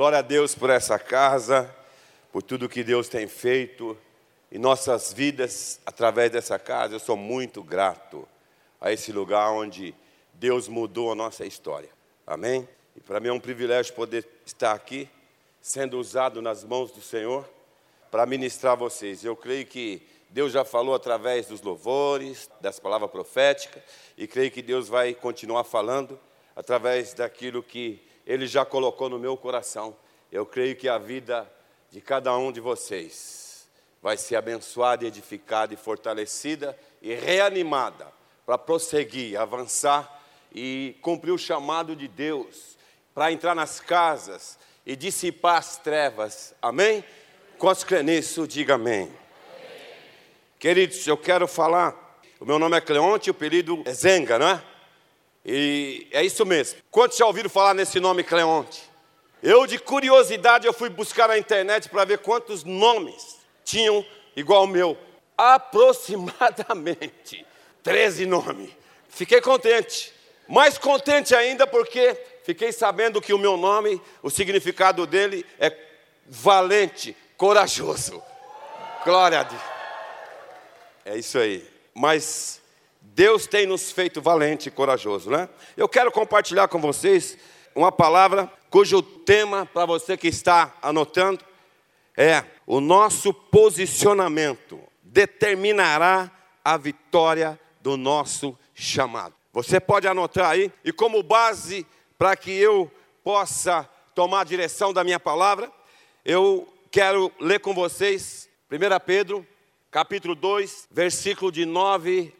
Glória a Deus por essa casa, por tudo que Deus tem feito em nossas vidas através dessa casa. Eu sou muito grato a esse lugar onde Deus mudou a nossa história. Amém? E para mim é um privilégio poder estar aqui, sendo usado nas mãos do Senhor para ministrar vocês. Eu creio que Deus já falou através dos louvores, das palavras proféticas, e creio que Deus vai continuar falando através daquilo que Ele já colocou no meu coração. Eu creio que a vida de cada um de vocês vai ser abençoada, edificada e fortalecida e reanimada para prosseguir, avançar e cumprir o chamado de Deus para entrar nas casas e dissipar as trevas. Amém? Quantos crê nisso, diga amém. Queridos, eu quero falar. O meu nome é Cleonte, o apelido é Zenga, não é? E é isso mesmo. Quantos já ouviram falar nesse nome Cleonte? Eu, de curiosidade, eu fui buscar na internet para ver quantos nomes tinham igual o meu. Aproximadamente 13 nomes. Fiquei contente. Mais contente ainda porque fiquei sabendo que o meu nome, o significado dele é valente, corajoso. Glória a Deus. É isso aí. Mas Deus tem nos feito valente e corajoso, né? Eu quero compartilhar com vocês uma palavra cujo tema, para você que está anotando, é: o nosso posicionamento determinará a vitória do nosso chamado. Você pode anotar aí, e como base para que eu possa tomar a direção da minha palavra, eu quero ler com vocês 1 Pedro capítulo 2, versículo de 9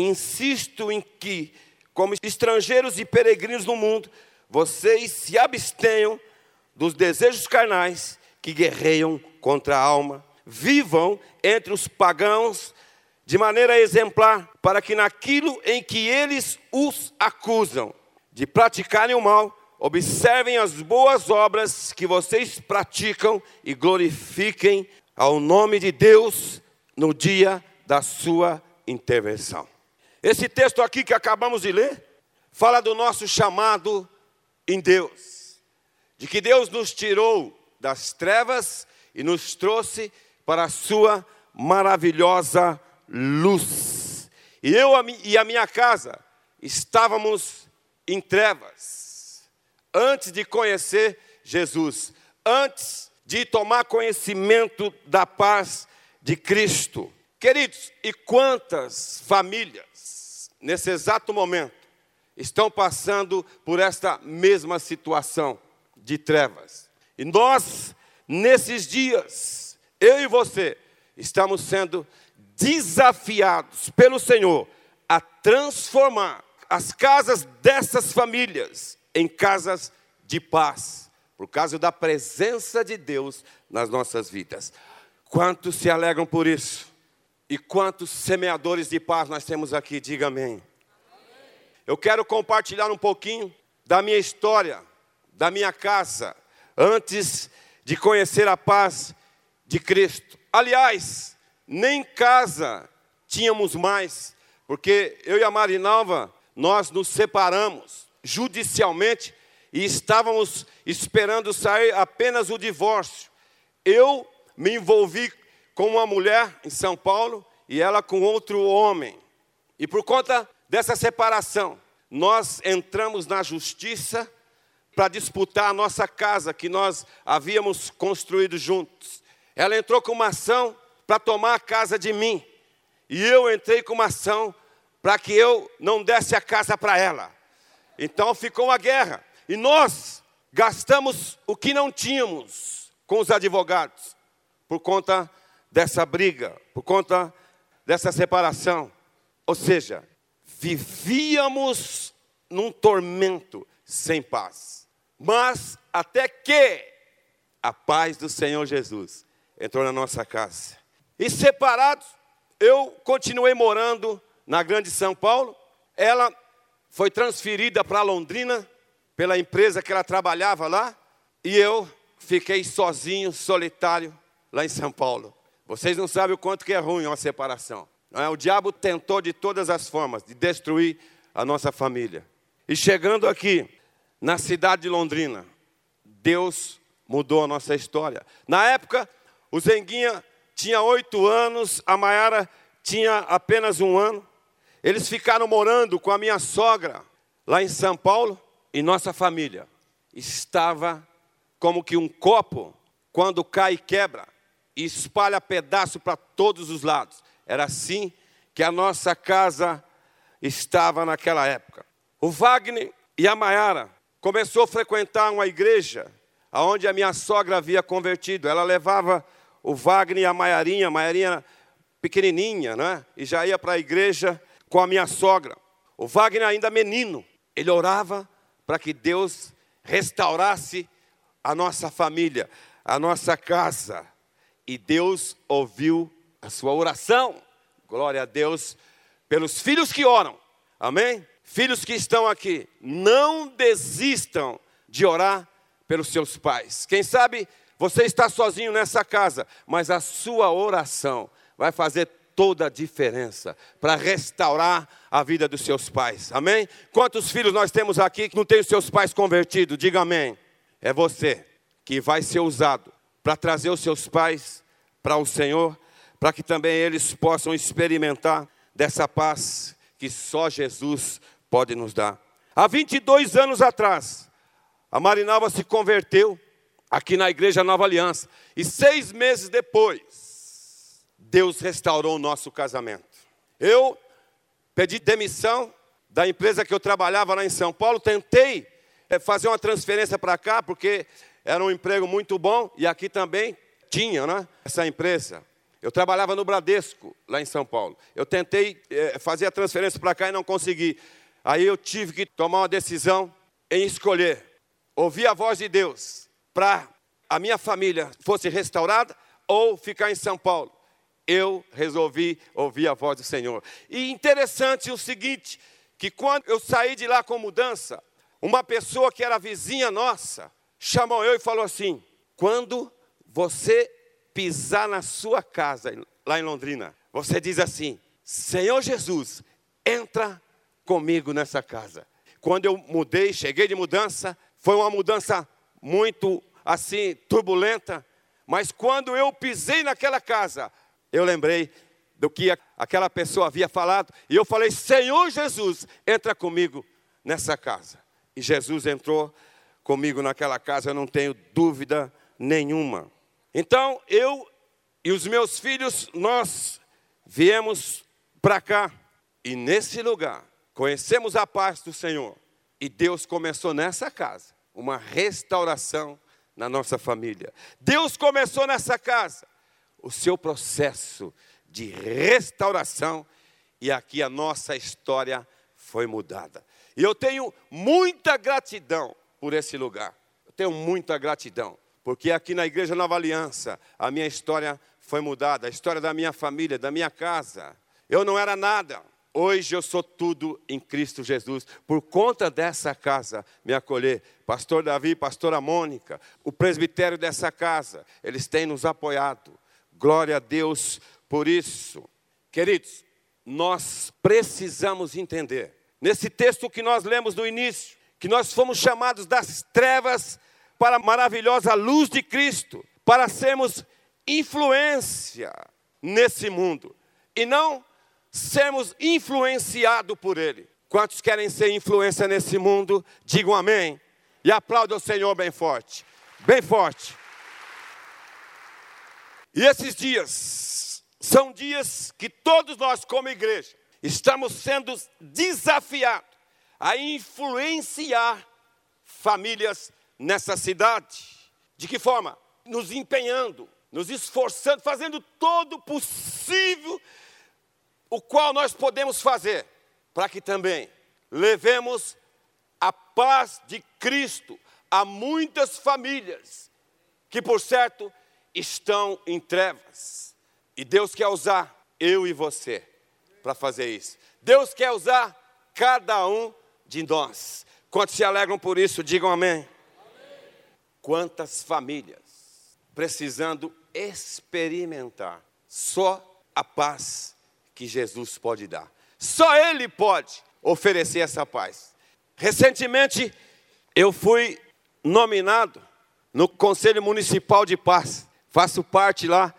insisto em que, como estrangeiros e peregrinos no mundo, vocês se abstenham dos desejos carnais que guerreiam contra a alma. Vivam entre os pagãos de maneira exemplar, para que naquilo em que eles os acusam de praticarem o mal, observem as boas obras que vocês praticam e glorifiquem ao nome de Deus no dia da sua intervenção. Esse texto aqui que acabamos de ler fala do nosso chamado em Deus, de que Deus nos tirou das trevas e nos trouxe para a sua maravilhosa luz. E eu e a minha casa estávamos em trevas antes de conhecer Jesus, antes de tomar conhecimento da paz de Cristo. Queridos, e quantas famílias, nesse exato momento, estão passando por esta mesma situação de trevas? E nós, nesses dias, eu e você, estamos sendo desafiados pelo Senhor a transformar as casas dessas famílias em casas de paz, por causa da presença de Deus nas nossas vidas. Quantos se alegram por isso? E quantos semeadores de paz nós temos aqui? Diga amém. Eu quero compartilhar um pouquinho da minha história, da minha casa, antes de conhecer a paz de Cristo. Aliás, nem casa tínhamos mais, porque eu e a Marinalva, nós nos separamos judicialmente e estávamos esperando sair apenas o divórcio. Eu me envolvi com uma mulher em São Paulo e ela com outro homem. E por conta dessa separação, nós entramos na justiça para disputar a nossa casa que nós havíamos construído juntos. Ela entrou com uma ação para tomar a casa de mim. E eu entrei com uma ação para que eu não desse a casa para ela. Então ficou uma guerra. E nós gastamos o que não tínhamos com os advogados, por conta dessa briga, por conta dessa separação. Ou seja, vivíamos num tormento sem paz. Mas até que a paz do Senhor Jesus entrou na nossa casa. E separados, eu continuei morando na Grande São Paulo. Ela foi transferida para Londrina pela empresa que ela trabalhava lá. E eu fiquei sozinho, solitário, lá em São Paulo. Vocês não sabem o quanto que é ruim uma separação. É? O diabo tentou de todas as formas de destruir a nossa família. E chegando aqui, na cidade de Londrina, Deus mudou a nossa história. Na época, o Zenguinha tinha oito anos, a Maiara tinha apenas um ano. Eles ficaram morando com a minha sogra lá em São Paulo e nossa família estava como que um copo, quando cai e quebra, e espalha pedaço para todos os lados. Era assim que a nossa casa estava naquela época. O Wagner e a Maiara começou a frequentar uma igreja aonde a minha sogra havia convertido. Ela levava o Wagner e a Maiarinha, a Maiarinha pequenininha, né? E já ia para a igreja com a minha sogra. O Wagner ainda menino, ele orava para que Deus restaurasse a nossa família, a nossa casa. E Deus ouviu a sua oração. Glória a Deus pelos filhos que oram. Amém? Filhos que estão aqui, não desistam de orar pelos seus pais. Quem sabe você está sozinho nessa casa, mas a sua oração vai fazer toda a diferença para restaurar a vida dos seus pais. Amém? Quantos filhos nós temos aqui que não têm os seus pais convertidos? Diga amém. É você que vai ser usado para trazer os seus pais para o Senhor, para que também eles possam experimentar dessa paz que só Jesus pode nos dar. Há 22 anos atrás, a Marinalva se converteu aqui na Igreja Nova Aliança. E seis meses depois, Deus restaurou o nosso casamento. Eu pedi demissão da empresa que eu trabalhava lá em São Paulo, tentei eh, fazer uma transferência para cá, porque era um emprego muito bom, e aqui também tinha né, essa empresa. Eu trabalhava no Bradesco, lá em São Paulo. Eu tentei é, fazer a transferência para cá e não consegui. Aí eu tive que tomar uma decisão em escolher ouvir a voz de Deus para a minha família fosse restaurada ou ficar em São Paulo. Eu resolvi ouvir a voz do Senhor. E interessante o seguinte, que quando eu saí de lá com mudança, uma pessoa que era vizinha nossa chamou eu e falou assim: quando você pisar na sua casa, lá em Londrina, você diz assim: Senhor Jesus, entra comigo nessa casa. Quando eu mudei, cheguei de mudança, foi uma mudança muito assim turbulenta, mas quando eu pisei naquela casa, eu lembrei do que aquela pessoa havia falado, e eu falei: Senhor Jesus, entra comigo nessa casa. E Jesus entrou comigo naquela casa, eu não tenho dúvida nenhuma. Então, eu e os meus filhos, nós viemos para cá, e nesse lugar, conhecemos a paz do Senhor, e Deus começou nessa casa uma restauração na nossa família. Deus começou nessa casa o seu processo de restauração e aqui a nossa história foi mudada. E eu tenho muita gratidão por esse lugar. Eu tenho muita gratidão, porque aqui na Igreja Nova Aliança a minha história foi mudada, a história da minha família, da minha casa. Eu não era nada, Hoje eu sou tudo em Cristo Jesus. Por conta dessa casa me acolher, pastor Davi, pastora Mônica, o presbitério dessa casa, eles têm nos apoiado. Glória a Deus por isso. Queridos, nós precisamos entender, nesse texto que nós lemos no início, que nós fomos chamados das trevas para a maravilhosa luz de Cristo, para sermos influência nesse mundo. E não sermos influenciados por Ele. Quantos querem ser influência nesse mundo, digam amém. E aplaudam o Senhor bem forte. Bem forte. E esses dias são dias que todos nós, como igreja, estamos sendo desafiados a influenciar famílias nessa cidade. De que forma? Nos empenhando, nos esforçando, fazendo todo o possível o qual nós podemos fazer para que também levemos a paz de Cristo a muitas famílias que por certo estão em trevas. E Deus quer usar eu e você para fazer isso. Deus quer usar cada um de nós. Quantos se alegram por isso, digam amém. Quantas famílias precisando experimentar só a paz que Jesus pode dar. Só Ele pode oferecer essa paz. Recentemente, eu fui nominado no Conselho Municipal de Paz. Faço parte lá.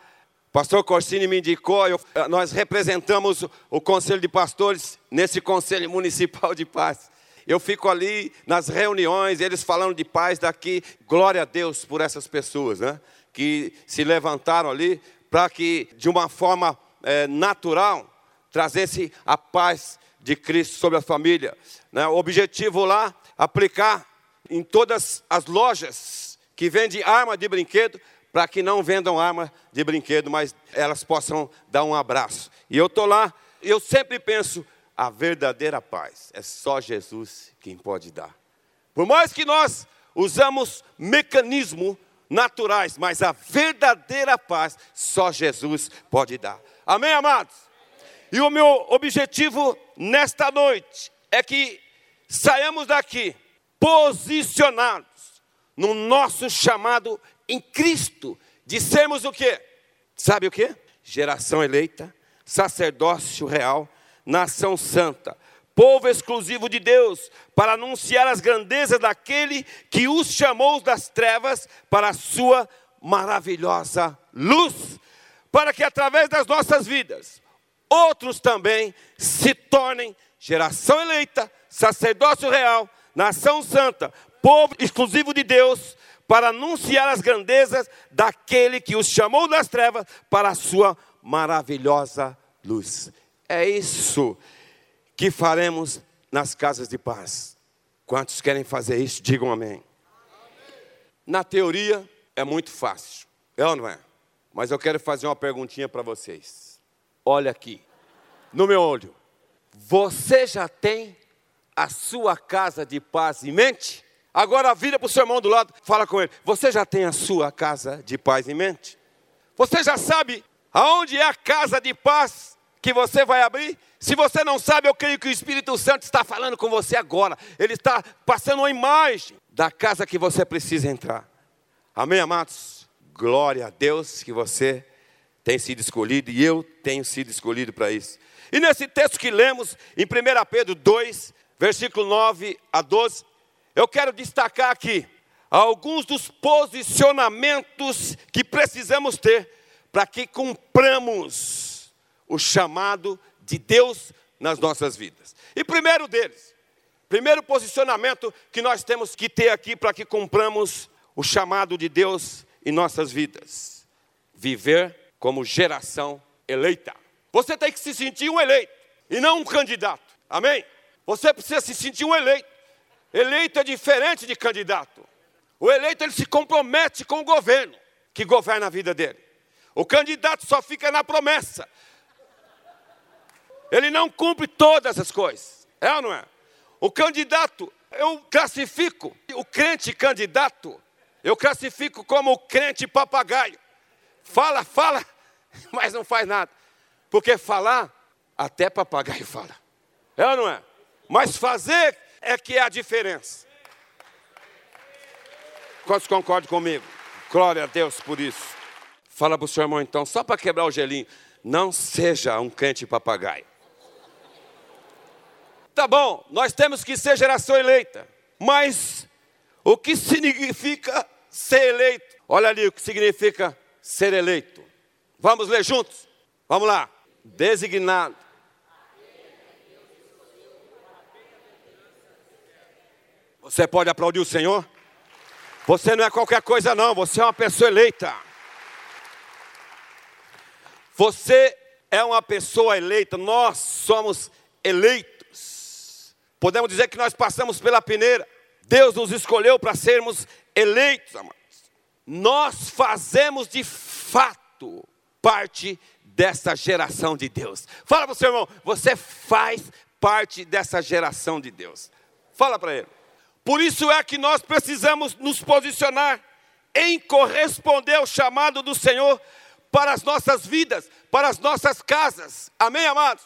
Pastor Corsini me indicou, eu, nós representamos o Conselho de Pastores nesse Conselho Municipal de Paz. Eu fico ali nas reuniões, eles falando de paz daqui. Glória a Deus por essas pessoas, né? Que se levantaram ali para que, de uma forma é, natural, trazesse a paz de Cristo sobre a família. Né? O objetivo lá, aplicar em todas as lojas que vendem arma de brinquedo, para que não vendam arma de brinquedo, mas elas possam dar um abraço. E eu estou lá, eu sempre penso, a verdadeira paz é só Jesus quem pode dar. Por mais que nós usamos mecanismos naturais, mas a verdadeira paz só Jesus pode dar. Amém, amados? E o meu objetivo nesta noite é que saiamos daqui posicionados no nosso chamado em Cristo de sermos o quê? Sabe o quê? Geração eleita, sacerdócio real, nação santa, povo exclusivo de Deus, para anunciar as grandezas daquele que os chamou das trevas para a sua maravilhosa luz, para que através das nossas vidas outros também se tornem geração eleita, sacerdócio real, nação santa, povo exclusivo de Deus, para anunciar as grandezas daquele que os chamou das trevas para a sua maravilhosa luz. É isso que faremos nas casas de paz. Quantos querem fazer isso? Digam amém. Na teoria é muito fácil, é ou não é? Mas eu quero fazer uma perguntinha para vocês. Olha aqui, no meu olho. Você já tem a sua casa de paz em mente? Agora vira para o seu irmão do lado, fala com ele. Você já tem a sua casa de paz em mente? Você já sabe aonde é a casa de paz que você vai abrir? Se você não sabe, eu creio que o Espírito Santo está falando com você agora. Ele está passando uma imagem da casa que você precisa entrar. Amém, amados? Glória a Deus que você tem sido escolhido e eu tenho sido escolhido para isso. E nesse texto que lemos em 1 Pedro 2, versículo 9 a 12, eu quero destacar aqui alguns dos posicionamentos que precisamos ter para que cumpramos o chamado de Deus nas nossas vidas. E primeiro deles, primeiro posicionamento que nós temos que ter aqui para que cumpramos o chamado de Deus em nossas vidas: viver como geração eleita. Você tem que se sentir um eleito e não um candidato. Amém? Você precisa se sentir um eleito. Eleito é diferente de candidato. O eleito ele se compromete com o governo que governa a vida dele. O candidato só fica na promessa. Ele não cumpre todas as coisas. É ou não é? O candidato, eu classifico o crente candidato, eu classifico como o crente papagaio. Fala, fala, mas não faz nada. Porque falar, até papagaio fala. É ou não é? Mas fazer é que é a diferença. Quantos concordam comigo? Glória a Deus por isso. Fala para o seu irmão então, só para quebrar o gelinho. Não seja um crente papagaio. Tá bom, nós temos que ser geração eleita. Mas o que significa ser eleito? Olha ali o que significa ser eleito. Vamos ler juntos? Vamos lá. Designado. Você pode aplaudir o Senhor? Você não é qualquer coisa, não. Você é uma pessoa eleita. Você é uma pessoa eleita. Nós somos eleitos. Podemos dizer que nós passamos pela peneira. Deus nos escolheu para sermos eleitos, amados nós fazemos de fato parte dessa geração de Deus. Fala para o seu irmão, você faz parte dessa geração de Deus. Fala para ele. Por isso é que nós precisamos nos posicionar em corresponder ao chamado do Senhor para as nossas vidas, para as nossas casas. Amém, amados?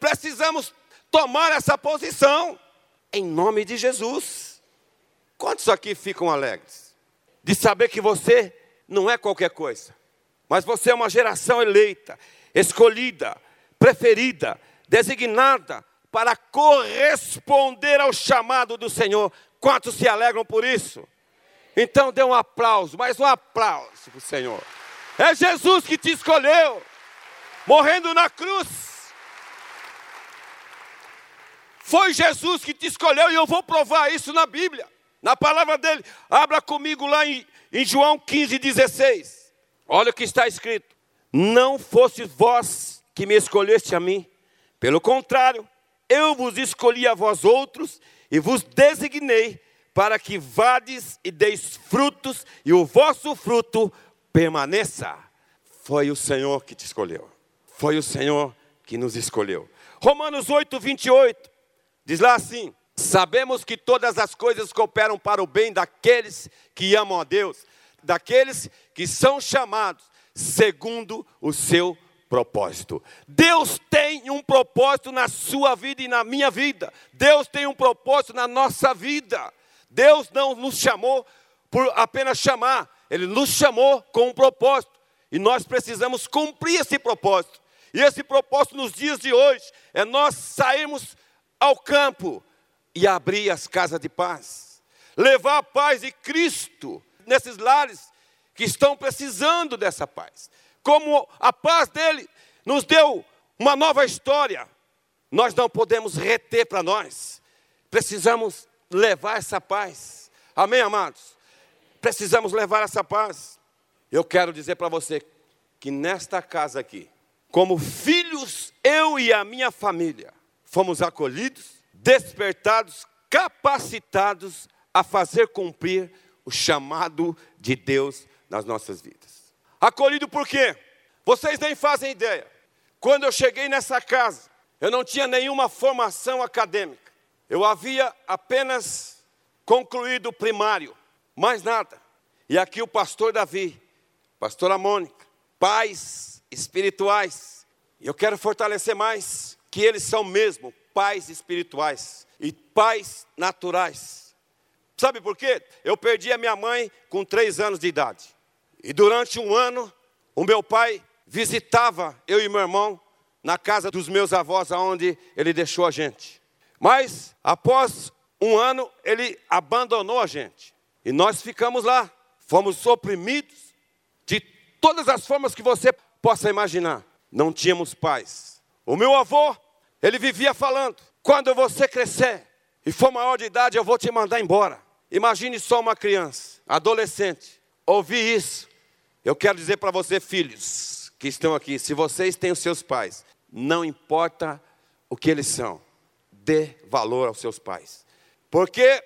Precisamos tomar essa posição em nome de Jesus. Quantos aqui ficam alegres de saber que você não é qualquer coisa, mas você é uma geração eleita, escolhida, preferida, designada para corresponder ao chamado do Senhor. Quantos se alegram por isso? Então dê um aplauso, mais um aplauso para o Senhor. É Jesus que te escolheu, morrendo na cruz. Foi Jesus que te escolheu e eu vou provar isso na Bíblia, na palavra dele. Abra comigo lá em, em João 15, 16. Olha o que está escrito: Não fosse vós que me escolheste a mim, pelo contrário, eu vos escolhi a vós outros e vos designei para que vades e deis frutos e o vosso fruto permaneça. Foi o Senhor que te escolheu. Foi o Senhor que nos escolheu. Romanos 8, 28 diz lá assim: Sabemos que todas as coisas cooperam para o bem daqueles que amam a Deus, daqueles que são chamados segundo o seu propósito. Deus tem um propósito na sua vida e na minha vida. Deus tem um propósito na nossa vida. Deus não nos chamou por apenas chamar, Ele nos chamou com um propósito. E nós precisamos cumprir esse propósito. E esse propósito nos dias de hoje é nós sairmos ao campo e abrir as casas de paz. Levar a paz de Cristo nesses lares que estão precisando dessa paz. Como a paz dele nos deu uma nova história, nós não podemos reter para nós. Precisamos levar essa paz. Amém, amados? Precisamos levar essa paz. Eu quero dizer para você que nesta casa aqui, como filhos, eu e a minha família, fomos acolhidos, despertados, capacitados a fazer cumprir o chamado de Deus nas nossas vidas. Acolhido por quê? Vocês nem fazem ideia. Quando eu cheguei nessa casa, eu não tinha nenhuma formação acadêmica. Eu havia apenas concluído o primário, mais nada. E aqui o pastor Davi, pastora Mônica, pais espirituais. Eu quero fortalecer mais que eles são mesmo pais espirituais e pais naturais. Sabe por quê? Eu perdi a minha mãe com três anos de idade. E durante um ano, o meu pai visitava eu e meu irmão na casa dos meus avós, aonde ele deixou a gente. Mas, após um ano, ele abandonou a gente. E nós ficamos lá. Fomos oprimidos de todas as formas que você possa imaginar. Não tínhamos paz. O meu avô, ele vivia falando: quando você crescer e for maior de idade, eu vou te mandar embora. Imagine só uma criança, adolescente, ouvir isso. Eu quero dizer para você, filhos que estão aqui, se vocês têm os seus pais, não importa o que eles são, dê valor aos seus pais. Porque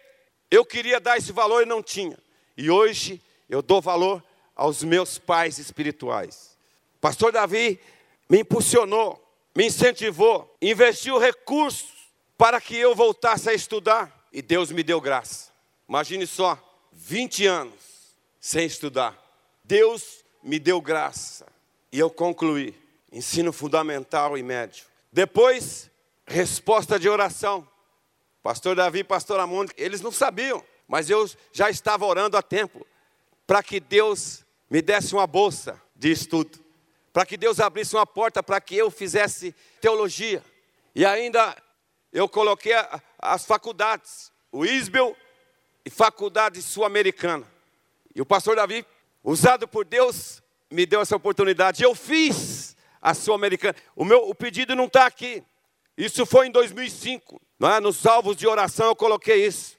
eu queria dar esse valor e não tinha. E hoje eu dou valor aos meus pais espirituais. Pastor Davi me impulsionou, me incentivou, investiu recursos para que eu voltasse a estudar. E Deus me deu graça. Imagine só, 20 anos sem estudar. Deus me deu graça. E eu concluí ensino fundamental e médio. Depois resposta de oração. Pastor Davi pastor Amundo, eles não sabiam, mas eu já estava orando há tempo para que Deus me desse uma bolsa de estudo, para que Deus abrisse uma porta para que eu fizesse teologia. E ainda eu coloquei as faculdades, o ISBEL e Faculdade Sul-Americana. E o pastor Davi, usado por Deus, me deu essa oportunidade. Eu fiz a Sul-Americana. O meu o pedido não está aqui. Isso foi em 2005. Não é? Nos alvos de oração eu coloquei isso.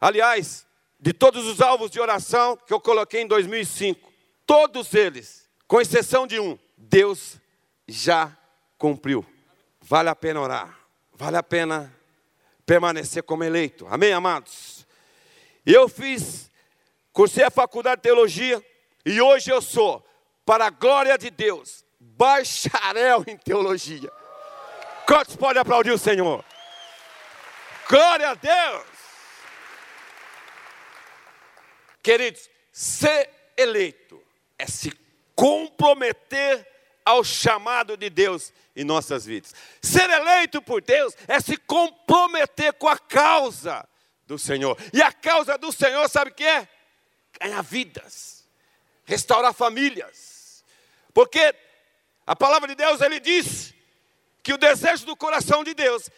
Aliás, de todos os alvos de oração que eu coloquei em 2005, todos eles, com exceção de um, Deus já cumpriu. Vale a pena orar. Vale a pena permanecer como eleito. Amém, amados? Eu fiz, cursei a faculdade de teologia e hoje eu sou, para a glória de Deus, bacharel em teologia. Quantos podem aplaudir o Senhor? Glória a Deus! Queridos, ser eleito é se comprometer ao chamado de Deus em nossas vidas. Ser eleito por Deus é se comprometer com a causa do Senhor. E a causa do Senhor, sabe o que é? Ganhar vidas, restaurar famílias. Porque a palavra de Deus, ele diz que o desejo do coração de Deus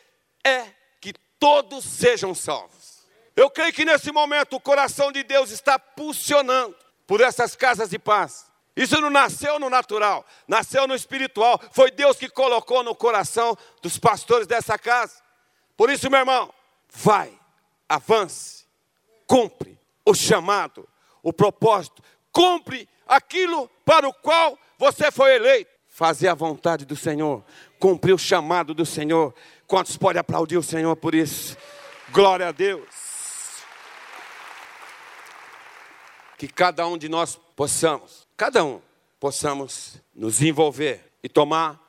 é que todos sejam salvos. Eu creio que nesse momento o coração de Deus está pulsionando por essas casas de paz. Isso não nasceu no natural, nasceu no espiritual. Foi Deus que colocou no coração dos pastores dessa casa. Por isso, meu irmão, vai, avance, cumpre o chamado, o propósito, cumpre aquilo para o qual você foi eleito. Fazer a vontade do Senhor, cumprir o chamado do Senhor. Quantos podem aplaudir o Senhor por isso? Glória a Deus. Que cada um de nós possamos cada um possamos nos envolver e tomar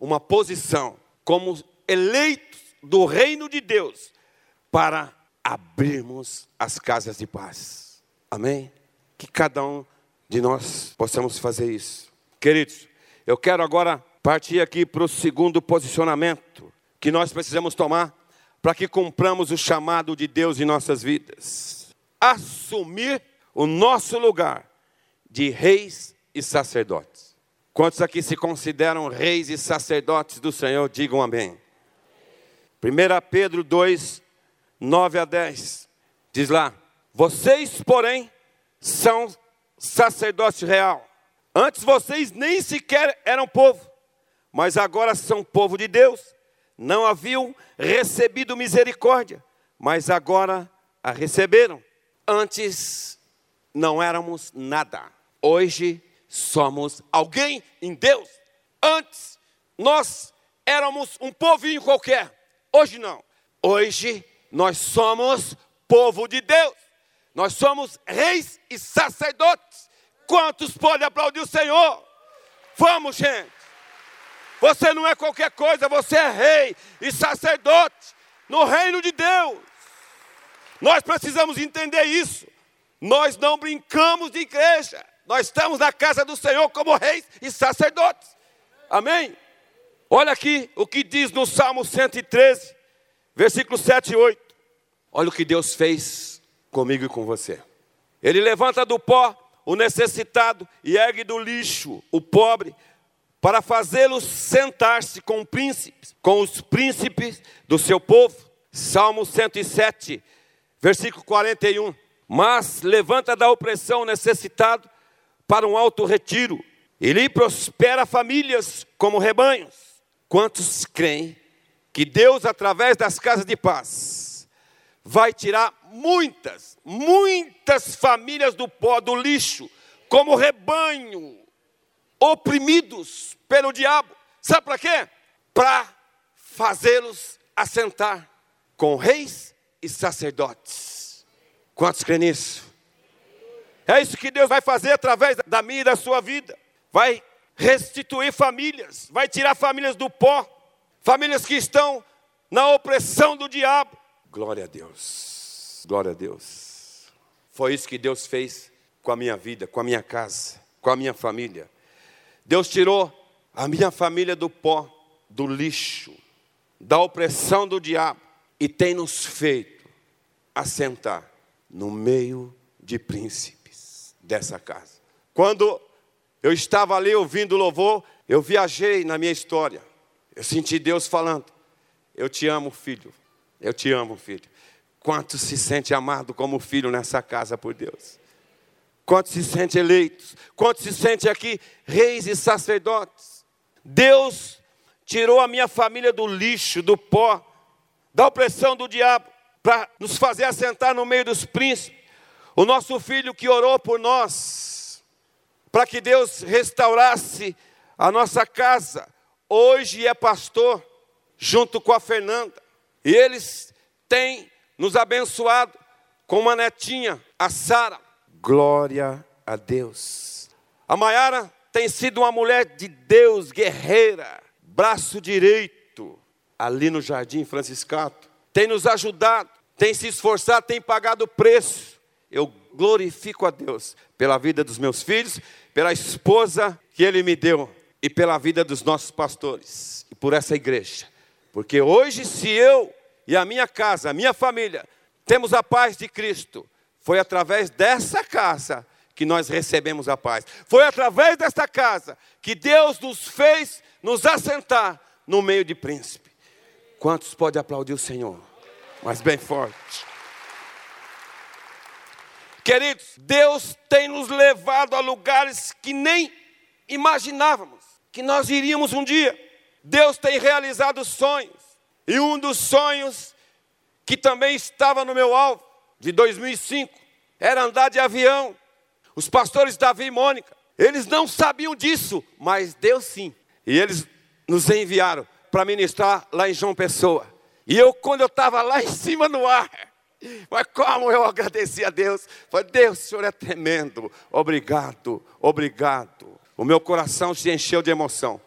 uma posição como eleitos do reino de Deus para abrirmos as casas de paz. Amém? Que cada um de nós possamos fazer isso. Queridos, eu quero agora partir aqui para o segundo posicionamento que nós precisamos tomar para que cumpramos o chamado de Deus em nossas vidas. Assumir o nosso lugar de reis e sacerdotes. Quantos aqui se consideram reis e sacerdotes do Senhor, digam amém. 1 Pedro 2, 9 a 10, diz lá: Vocês, porém, são sacerdote real. Antes vocês nem sequer eram povo, mas agora são povo de Deus. Não haviam recebido misericórdia, mas agora a receberam. Antes não éramos nada Hoje somos alguém em Deus. Antes nós éramos um povinho qualquer. Hoje não. Hoje nós somos povo de Deus. Nós somos reis e sacerdotes. Quantos podem aplaudir o Senhor? Vamos, gente. Você não é qualquer coisa, você é rei e sacerdote no reino de Deus. Nós precisamos entender isso. Nós não brincamos de igreja. Nós estamos na casa do Senhor como reis e sacerdotes. Amém? Olha aqui o que diz no Salmo 113, versículos 7 e 8. Olha o que Deus fez comigo e com você. Ele levanta do pó o necessitado e ergue do lixo o pobre, para fazê-lo sentar-se com príncipes, com os príncipes do seu povo. Salmo 107, versículo 41. Mas levanta da opressão o necessitado para um alto retiro. Ele prospera famílias como rebanhos. Quantos creem que Deus, através das casas de paz, vai tirar muitas, muitas famílias do pó, do lixo, como rebanho, oprimidos pelo diabo. Sabe para quê? Para fazê-los assentar com reis e sacerdotes. Quantos creem nisso? É isso que Deus vai fazer através da minha e da sua vida. Vai restituir famílias, vai tirar famílias do pó, famílias que estão na opressão do diabo. Glória a Deus, glória a Deus. Foi isso que Deus fez com a minha vida, com a minha casa, com a minha família. Deus tirou a minha família do pó, do lixo, da opressão do diabo e tem nos feito assentar no meio de príncipes dessa casa. Quando eu estava ali ouvindo o louvor, eu viajei na minha história. Eu senti Deus falando: Eu te amo, filho. Eu te amo, filho. Quanto se sente amado como filho nessa casa por Deus? Quanto se sente eleitos? Quanto se sente aqui reis e sacerdotes? Deus tirou a minha família do lixo, do pó, da opressão do diabo, para nos fazer assentar no meio dos príncipes. O nosso filho que orou por nós, para que Deus restaurasse a nossa casa, hoje é pastor, junto com a Fernanda. E eles têm nos abençoado com uma netinha, a Sara. Glória a Deus. A Maiara tem sido uma mulher de Deus, guerreira, braço direito, ali no Jardim Franciscato. Tem nos ajudado, tem se esforçado, tem pagado o preço eu glorifico a Deus pela vida dos meus filhos, pela esposa que Ele me deu e pela vida dos nossos pastores e por essa igreja. Porque hoje, se eu e a minha casa, a minha família, temos a paz de Cristo, foi através dessa casa que nós recebemos a paz. Foi através desta casa que Deus nos fez nos assentar no meio de príncipe. Quantos podem aplaudir o Senhor? Mas bem forte. Queridos, Deus tem nos levado a lugares que nem imaginávamos que nós iríamos um dia. Deus tem realizado sonhos. E um dos sonhos que também estava no meu alvo, de 2005, era andar de avião. Os pastores Davi e Mônica, eles não sabiam disso, mas Deus sim. E eles nos enviaram para ministrar lá em João Pessoa. E eu, quando eu estava lá em cima no ar, mas como eu agradeci a Deus, falei, Deus, o Senhor é tremendo, obrigado, obrigado. O meu coração se encheu de emoção,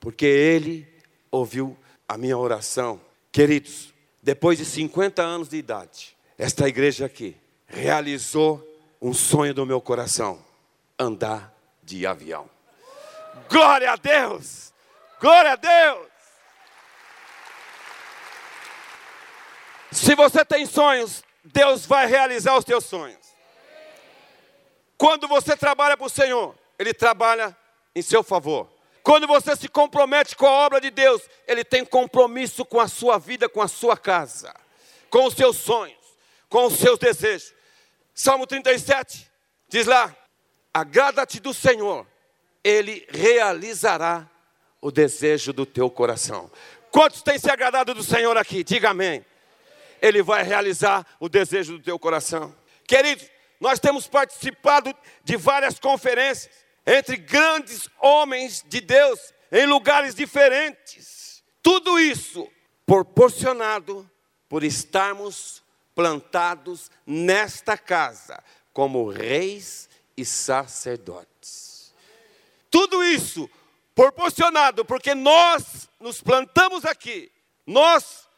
porque Ele ouviu a minha oração. Queridos, depois de 50 anos de idade, esta igreja aqui realizou um sonho do meu coração: andar de avião. Glória a Deus! Glória a Deus! Se você tem sonhos, Deus vai realizar os teus sonhos. Quando você trabalha para o Senhor, Ele trabalha em seu favor. Quando você se compromete com a obra de Deus, Ele tem compromisso com a sua vida, com a sua casa, com os seus sonhos, com os seus desejos. Salmo 37 diz lá: Agrada-te do Senhor, Ele realizará o desejo do teu coração. Quantos têm se agradado do Senhor aqui? Diga amém. Ele vai realizar o desejo do teu coração. Queridos, nós temos participado de várias conferências entre grandes homens de Deus em lugares diferentes. Tudo isso proporcionado por estarmos plantados nesta casa como reis e sacerdotes. Tudo isso proporcionado porque nós nos plantamos aqui, nós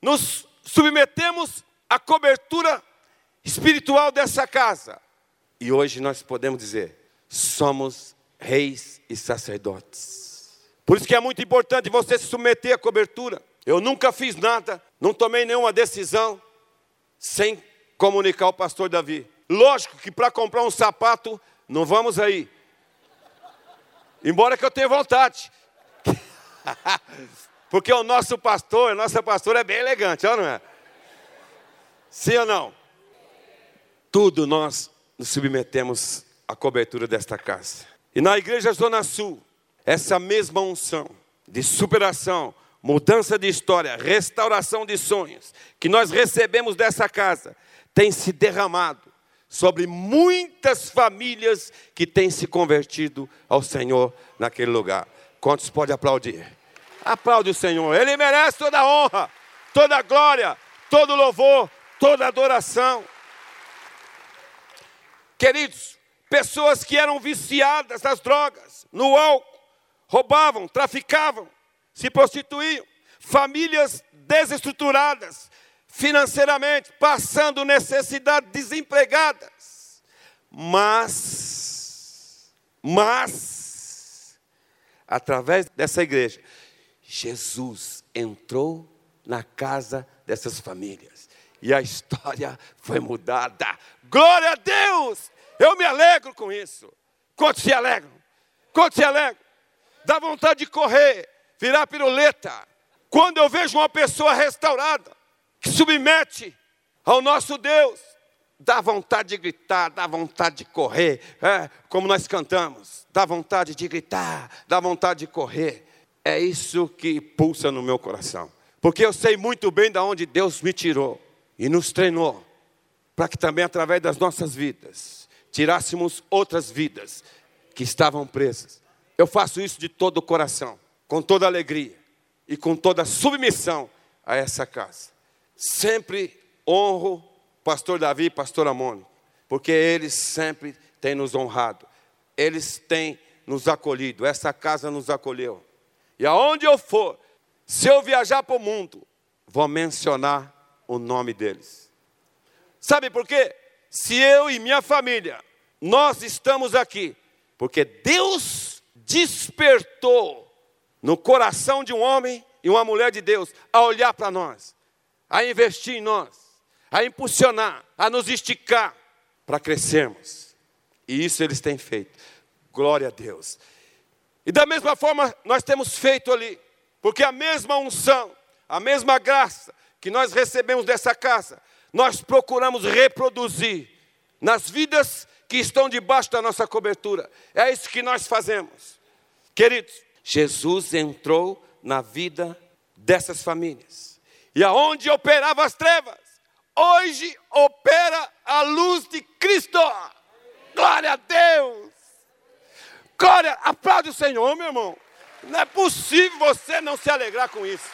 nos submetemos à cobertura espiritual dessa casa. E hoje nós podemos dizer: somos reis e sacerdotes. Por isso que é muito importante você se submeter à cobertura. Eu nunca fiz nada, não tomei nenhuma decisão sem comunicar ao pastor Davi. Lógico que para comprar um sapato, não vamos aí. Embora que eu tenha vontade. Porque o nosso pastor, a nossa pastora é bem elegante, não é? Sim ou não? Tudo nós nos submetemos à cobertura desta casa. E na igreja Zona Sul, essa mesma unção de superação, mudança de história, restauração de sonhos, que nós recebemos dessa casa, tem se derramado sobre muitas famílias que têm se convertido ao Senhor naquele lugar. Quantos pode aplaudir? Aplaude o Senhor. Ele merece toda honra, toda glória, todo louvor, toda adoração. Queridos, pessoas que eram viciadas nas drogas, no álcool, roubavam, traficavam, se prostituíam, famílias desestruturadas financeiramente, passando necessidade, desempregadas. Mas, mas, através dessa igreja, Jesus entrou na casa dessas famílias e a história foi mudada. Glória a Deus! Eu me alegro com isso. Quantos se alegram? Quantos se alegram? Dá vontade de correr, virar piruleta. Quando eu vejo uma pessoa restaurada, que submete ao nosso Deus, dá vontade de gritar, dá vontade de correr, é, como nós cantamos, dá vontade de gritar, dá vontade de correr. É isso que pulsa no meu coração. Porque eu sei muito bem de onde Deus me tirou e nos treinou, para que também através das nossas vidas tirássemos outras vidas que estavam presas. Eu faço isso de todo o coração, com toda alegria e com toda submissão a essa casa. Sempre honro pastor Davi e pastor Amônio, porque eles sempre têm nos honrado. Eles têm nos acolhido, essa casa nos acolheu. E aonde eu for, se eu viajar para o mundo, vou mencionar o nome deles. Sabe por quê? se eu e minha família, nós estamos aqui, porque Deus despertou no coração de um homem e uma mulher de Deus a olhar para nós, a investir em nós, a impulsionar, a nos esticar para crescermos. E isso eles têm feito. Glória a Deus. E da mesma forma nós temos feito ali, porque a mesma unção, a mesma graça que nós recebemos dessa casa, nós procuramos reproduzir nas vidas que estão debaixo da nossa cobertura. É isso que nós fazemos. Queridos, Jesus entrou na vida dessas famílias. E aonde operava as trevas, hoje opera a luz de Cristo. Glória a Deus. Glória, aplaude o Senhor, meu irmão. Não é possível você não se alegrar com isso.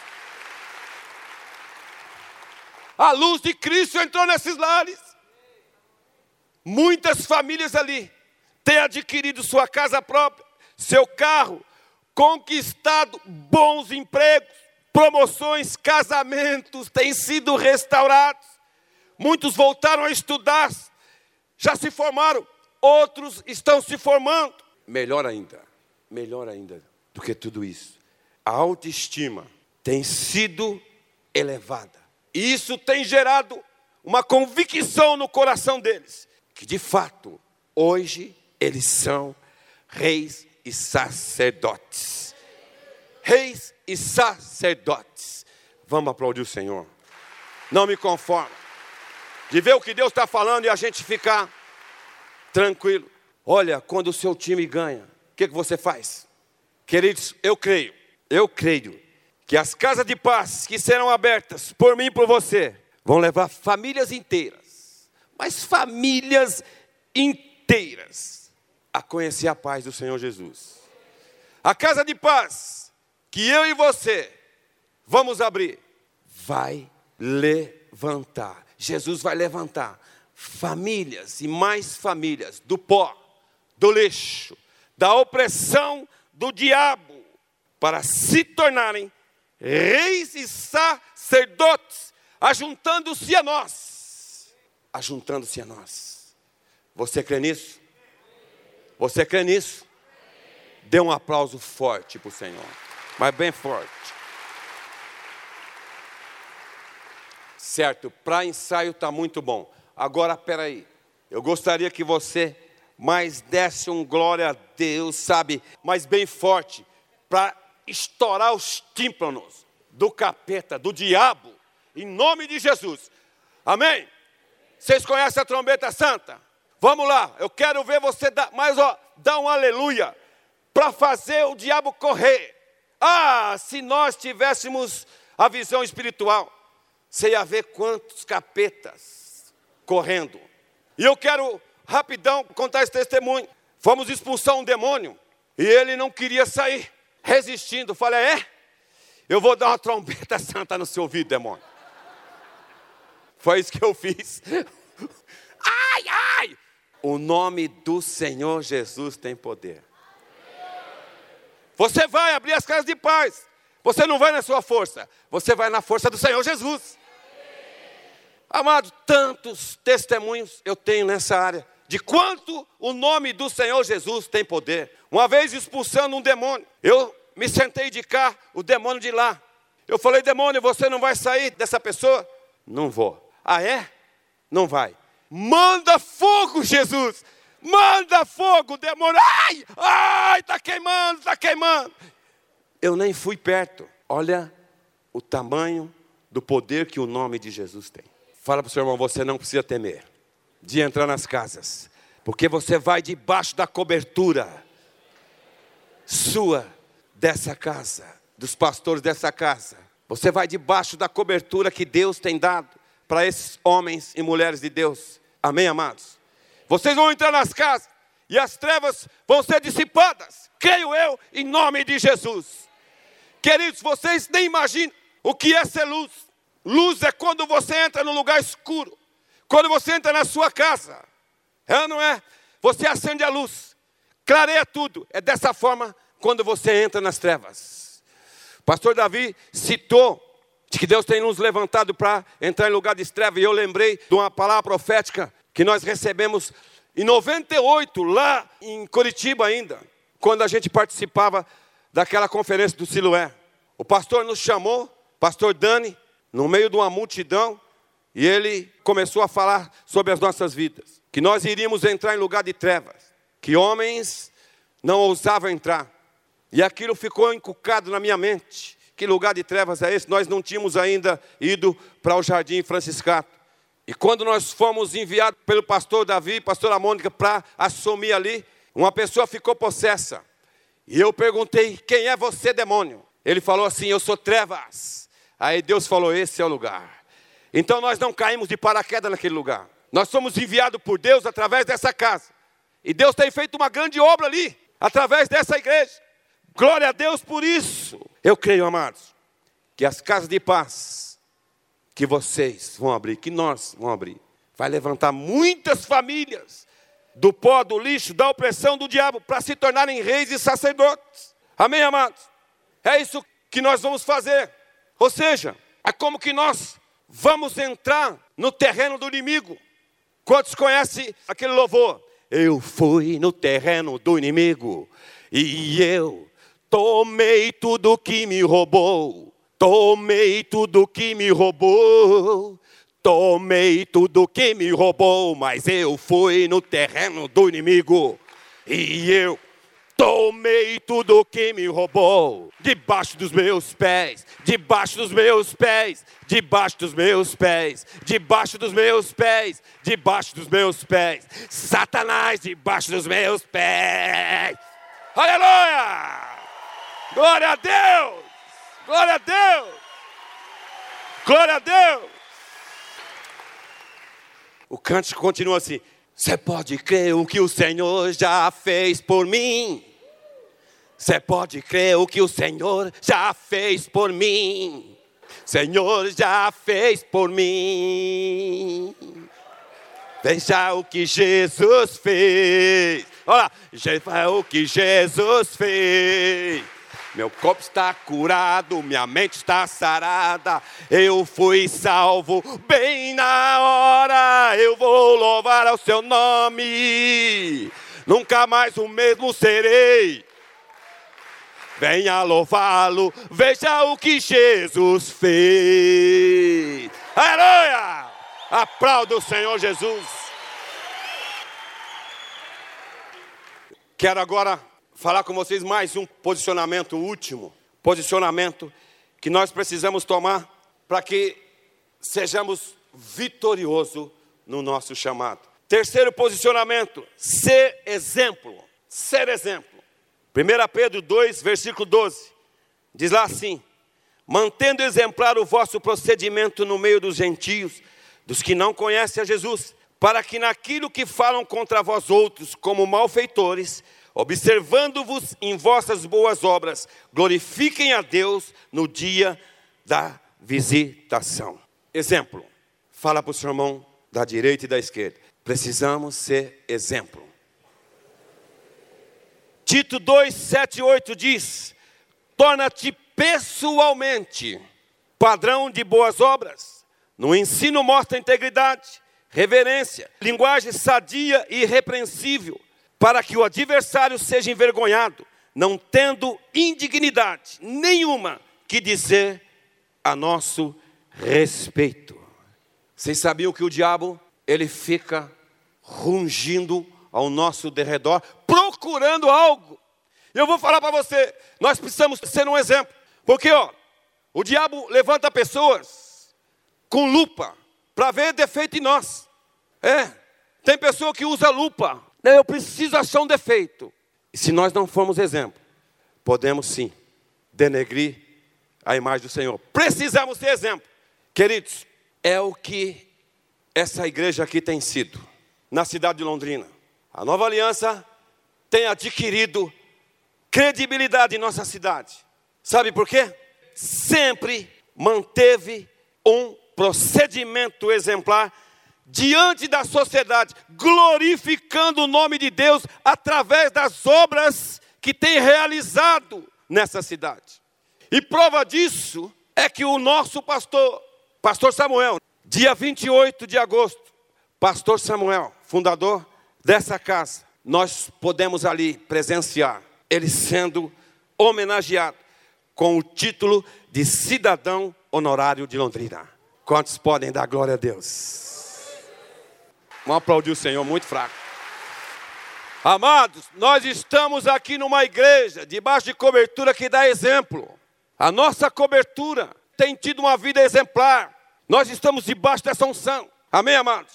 A luz de Cristo entrou nesses lares. Muitas famílias ali têm adquirido sua casa própria, seu carro, conquistado bons empregos, promoções, casamentos têm sido restaurados. Muitos voltaram a estudar, já se formaram, outros estão se formando. Melhor ainda, melhor ainda do que tudo isso, a autoestima tem sido elevada. E isso tem gerado uma convicção no coração deles, que de fato, hoje eles são reis e sacerdotes. Reis e sacerdotes. Vamos aplaudir o Senhor. Não me conformo de ver o que Deus está falando e a gente ficar tranquilo. Olha, quando o seu time ganha, o que, que você faz? Queridos, eu creio, eu creio que as casas de paz que serão abertas por mim e por você vão levar famílias inteiras, mas famílias inteiras, a conhecer a paz do Senhor Jesus. A casa de paz que eu e você vamos abrir vai levantar. Jesus vai levantar famílias e mais famílias do pó, do lixo, da opressão do diabo, para se tornarem reis e sacerdotes, ajuntando-se a nós. Ajuntando-se a nós. Você crê nisso? Você crê nisso? Dê um aplauso forte para o Senhor, mas bem forte. Certo, para ensaio está muito bom. Agora, peraí, eu gostaria que você mais desse um glória a Deus, sabe, mas bem forte, para estourar os tímpanos do capeta, do diabo, em nome de Jesus. Amém? Vocês conhecem a trombeta santa? Vamos lá, eu quero ver você dar, mas ó, dar um aleluia para fazer o diabo correr. Ah, se nós tivéssemos a visão espiritual, você ia ver quantos capetas correndo. E eu quero rapidão contar esse testemunho. Fomos expulsar um demônio e ele não queria sair resistindo. Falei, é? Eu vou dar uma trombeta santa no seu ouvido, demônio. Foi isso que eu fiz. Ai, ai! O nome do Senhor Jesus tem poder. Você vai abrir as casas de paz. Você não vai na sua força, você vai na força do Senhor Jesus. Amado, tantos testemunhos eu tenho nessa área de quanto o nome do Senhor Jesus tem poder. Uma vez expulsando um demônio, eu me sentei de cá, o demônio de lá. Eu falei, demônio, você não vai sair dessa pessoa? Não vou. Ah, é? Não vai. Manda fogo, Jesus! Manda fogo, demônio! Ai! Ai, está queimando, está queimando! Eu nem fui perto. Olha o tamanho do poder que o nome de Jesus tem. Fala para o seu irmão, você não precisa temer de entrar nas casas, porque você vai debaixo da cobertura sua dessa casa, dos pastores dessa casa. Você vai debaixo da cobertura que Deus tem dado para esses homens e mulheres de Deus. Amém, amados? Vocês vão entrar nas casas e as trevas vão ser dissipadas, creio eu, em nome de Jesus. Queridos, vocês nem imaginam o que é ser luz. Luz é quando você entra no lugar escuro. Quando você entra na sua casa, é não é? Você acende a luz, clareia tudo. É dessa forma quando você entra nas trevas. Pastor Davi citou de que Deus tem nos levantado para entrar em lugar de trevas, e eu lembrei de uma palavra profética que nós recebemos em 98, lá em Curitiba ainda, quando a gente participava daquela conferência do Siloé. O pastor nos chamou, pastor Dani, no meio de uma multidão, e ele começou a falar sobre as nossas vidas. Que nós iríamos entrar em lugar de trevas, que homens não ousavam entrar. E aquilo ficou encucado na minha mente. Que lugar de trevas é esse? Nós não tínhamos ainda ido para o Jardim Franciscato. E quando nós fomos enviados pelo pastor Davi, pastora Mônica, para assumir ali, uma pessoa ficou possessa. E eu perguntei: quem é você, demônio? Ele falou assim: eu sou trevas. Aí Deus falou: esse é o lugar. Então nós não caímos de paraquedas naquele lugar. Nós somos enviados por Deus através dessa casa. E Deus tem feito uma grande obra ali, através dessa igreja. Glória a Deus por isso. Eu creio, amados, que as casas de paz que vocês vão abrir, que nós vamos abrir, vai levantar muitas famílias do pó, do lixo, da opressão do diabo, para se tornarem reis e sacerdotes. Amém, amados? É isso que nós vamos fazer. Ou seja, é como que nós vamos entrar no terreno do inimigo. Quantos conhecem aquele louvor? Eu fui no terreno do inimigo e eu tomei tudo que me roubou. Tomei tudo que me roubou, tomei tudo que me roubou, mas eu fui no terreno do inimigo e eu tomei tudo que me roubou, debaixo dos meus pés, debaixo dos meus pés, debaixo dos meus pés, debaixo dos meus pés, debaixo dos meus pés, Satanás debaixo dos meus pés. Aleluia! Glória a Deus! Glória a Deus! Glória a Deus! O cântico continua assim: Você pode crer o que o Senhor já fez por mim. Você pode crer o que o Senhor já fez por mim. Senhor já fez por mim. Veja o que Jesus fez. Olha, lá, o que Jesus fez. Meu corpo está curado, minha mente está sarada. Eu fui salvo bem na hora. Eu vou louvar ao seu nome. Nunca mais o mesmo serei. Venha louvá-lo, veja o que Jesus fez. Aleluia! Aplauda o Senhor Jesus. Quero agora falar com vocês mais um posicionamento último, posicionamento que nós precisamos tomar para que sejamos vitoriosos no nosso chamado. Terceiro posicionamento, ser exemplo. Ser exemplo. 1 Pedro 2, versículo 12, diz lá assim: mantendo exemplar o vosso procedimento no meio dos gentios, dos que não conhecem a Jesus, para que naquilo que falam contra vós outros como malfeitores, observando-vos em vossas boas obras, glorifiquem a Deus no dia da visitação. Exemplo, fala para o seu irmão da direita e da esquerda. Precisamos ser exemplo. Tito 2, 7 e 8 diz: torna-te pessoalmente padrão de boas obras. No ensino mostra integridade, reverência, linguagem sadia e irrepreensível para que o adversário seja envergonhado, não tendo indignidade nenhuma que dizer a nosso respeito. Vocês sabiam que o diabo, ele fica rungindo ao nosso derredor, procurando algo. Eu vou falar para você, nós precisamos ser um exemplo. Porque, ó, o diabo levanta pessoas com lupa para ver defeito em nós. É, tem pessoa que usa lupa eu preciso achar um defeito. E se nós não formos exemplo, podemos sim denegrir a imagem do Senhor. Precisamos ser exemplo. Queridos, é o que essa igreja aqui tem sido na cidade de Londrina. A nova aliança tem adquirido credibilidade em nossa cidade. Sabe por quê? Sempre manteve um procedimento exemplar diante da sociedade, glorificando o nome de Deus através das obras que tem realizado nessa cidade. E prova disso é que o nosso pastor, pastor Samuel, dia 28 de agosto, pastor Samuel, fundador dessa casa, nós podemos ali presenciar ele sendo homenageado com o título de cidadão honorário de Londrina. Quantos podem dar glória a Deus? Vamos aplaudir o Senhor muito fraco. Amados, nós estamos aqui numa igreja, debaixo de cobertura que dá exemplo. A nossa cobertura tem tido uma vida exemplar. Nós estamos debaixo dessa unção. Amém, amados?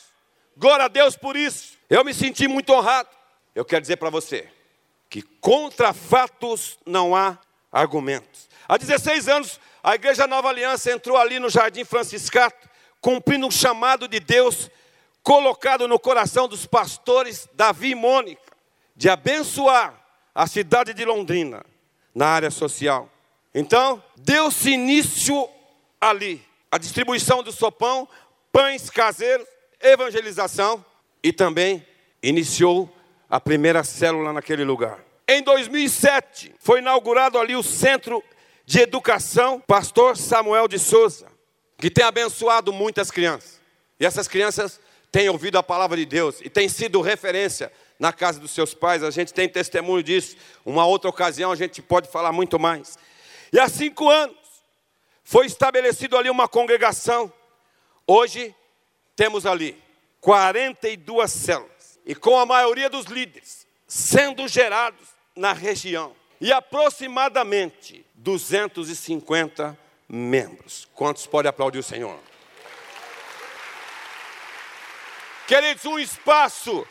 Glória a Deus por isso. Eu me senti muito honrado. Eu quero dizer para você que contra fatos não há argumentos. Há 16 anos, a Igreja Nova Aliança entrou ali no Jardim Franciscato, cumprindo um chamado de Deus colocado no coração dos pastores Davi e Mônica de abençoar a cidade de Londrina na área social. Então, deu-se início ali a distribuição do sopão, pães caseiros, evangelização e também iniciou a primeira célula naquele lugar. Em 2007, foi inaugurado ali o Centro de Educação Pastor Samuel de Souza, que tem abençoado muitas crianças. E essas crianças têm ouvido a palavra de Deus e têm sido referência na casa dos seus pais, a gente tem testemunho disso. Uma outra ocasião a gente pode falar muito mais. E há cinco anos foi estabelecido ali uma congregação. Hoje temos ali 42 células. E com a maioria dos líderes sendo gerados na região. E aproximadamente 250 membros. Quantos podem aplaudir o Senhor? Queridos, um espaço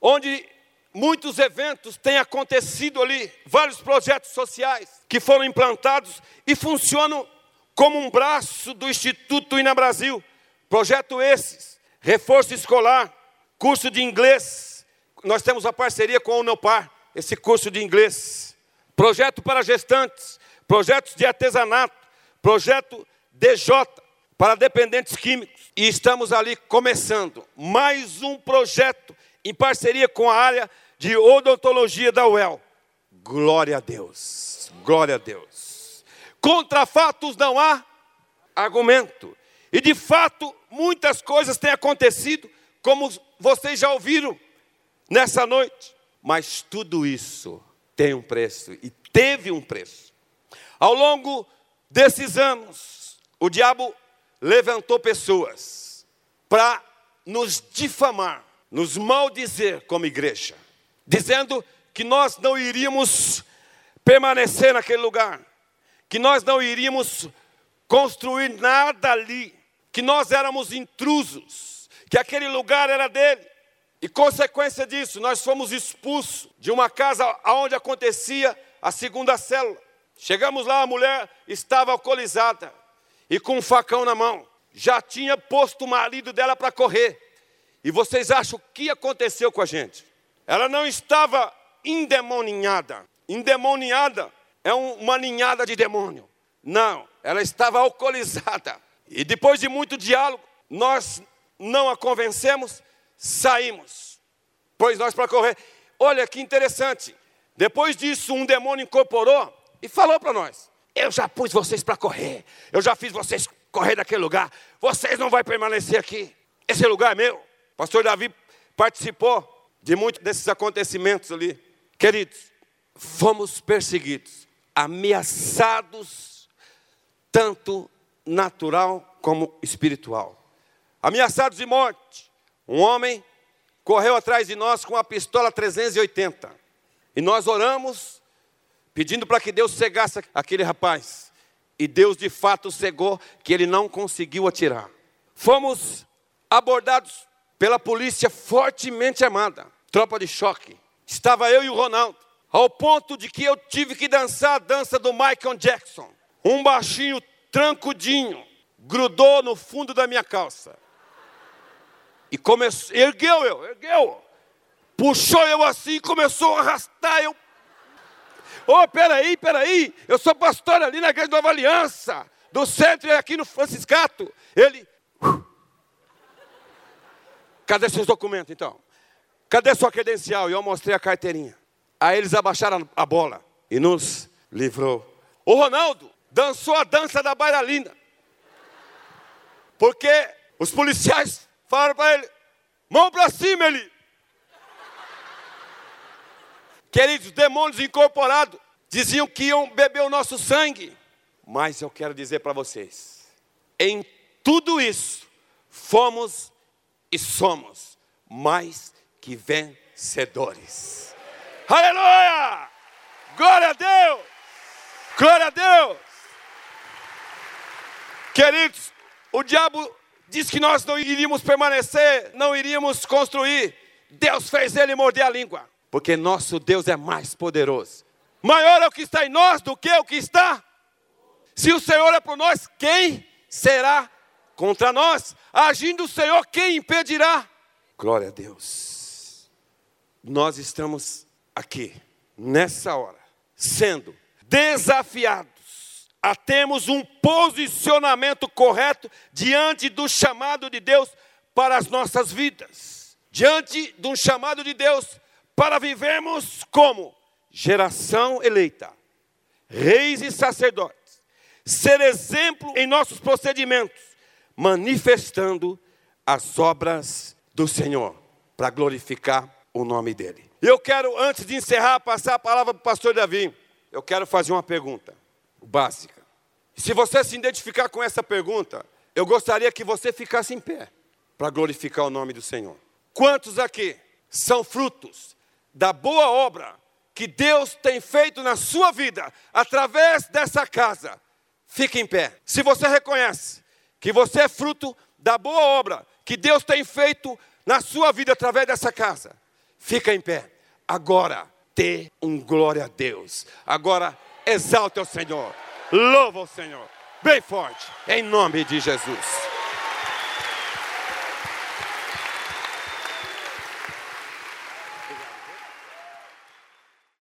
onde muitos eventos têm acontecido ali, vários projetos sociais que foram implantados e funcionam como um braço do Instituto Ina Brasil. Projeto esses, reforço escolar, curso de inglês. Nós temos a parceria com a Unopar, esse curso de inglês. Projeto para gestantes, projetos de artesanato, projeto DJ para dependentes químicos. E estamos ali começando mais um projeto em parceria com a área de odontologia da UEL. Glória a Deus, glória a Deus. Contra fatos não há argumento. E de fato, muitas coisas têm acontecido, como vocês já ouviram nessa noite. Mas tudo isso tem um preço e teve um preço. Ao longo desses anos, o diabo levantou pessoas para nos difamar, nos maldizer como igreja, dizendo que nós não iríamos permanecer naquele lugar, que nós não iríamos construir nada ali, que nós éramos intrusos, que aquele lugar era dele. E consequência disso, nós fomos expulsos de uma casa onde acontecia a segunda célula. Chegamos lá, a mulher estava alcoolizada e com um facão na mão. Já tinha posto o marido dela para correr. E vocês acham o que aconteceu com a gente? Ela não estava endemoninhada. Endemoniada é uma ninhada de demônio. Não, ela estava alcoolizada. E depois de muito diálogo, nós não a convencemos, saímos. Pois nós para correr. Olha que interessante. Depois disso, um demônio incorporou e falou para nós: Eu já pus vocês para correr. Eu já fiz vocês correr daquele lugar. Vocês não vão permanecer aqui. Esse lugar é meu pastor Davi participou de muitos desses acontecimentos ali. Queridos, fomos perseguidos, ameaçados, tanto natural como espiritual. Ameaçados de morte. Um homem correu atrás de nós com a pistola 380. E nós oramos, pedindo para que Deus cegasse aquele rapaz. E Deus de fato cegou, que ele não conseguiu atirar. Fomos abordados pela polícia fortemente armada, tropa de choque. Estava eu e o Ronaldo, ao ponto de que eu tive que dançar a dança do Michael Jackson. Um baixinho trancudinho grudou no fundo da minha calça. E começou, ergueu eu, ergueu. Puxou eu assim começou a arrastar eu. Ô, oh, peraí, peraí, eu sou pastor ali na igreja Nova Aliança, do centro aqui no Franciscato. Ele, uh, Cadê seus documentos então? Cadê sua credencial? E eu mostrei a carteirinha. Aí eles abaixaram a bola e nos livrou. O Ronaldo dançou a dança da bailarina. Porque os policiais falaram para ele: Mão para cima, Eli. Queridos, demônios incorporados diziam que iam beber o nosso sangue. Mas eu quero dizer para vocês: em tudo isso, fomos e somos mais que vencedores. Aleluia! Glória a Deus! Glória a Deus! Queridos, o diabo disse que nós não iríamos permanecer, não iríamos construir. Deus fez ele morder a língua, porque nosso Deus é mais poderoso. Maior é o que está em nós do que o que está. Se o Senhor é por nós, quem será contra nós? Agindo o Senhor, quem impedirá? Glória a Deus. Nós estamos aqui, nessa hora, sendo desafiados a termos um posicionamento correto diante do chamado de Deus para as nossas vidas. Diante de um chamado de Deus para vivermos como geração eleita, reis e sacerdotes, ser exemplo em nossos procedimentos, manifestando as obras do Senhor para glorificar o nome dele. Eu quero, antes de encerrar, passar a palavra para o pastor Davi. Eu quero fazer uma pergunta básica. Se você se identificar com essa pergunta, eu gostaria que você ficasse em pé para glorificar o nome do Senhor. Quantos aqui são frutos da boa obra que Deus tem feito na sua vida através dessa casa? Fique em pé. Se você reconhece que você é fruto da boa obra que Deus tem feito na sua vida através dessa casa, fica em pé. Agora, dê um glória a Deus. Agora, exalte o Senhor. Louva o Senhor. Bem forte. Em nome de Jesus.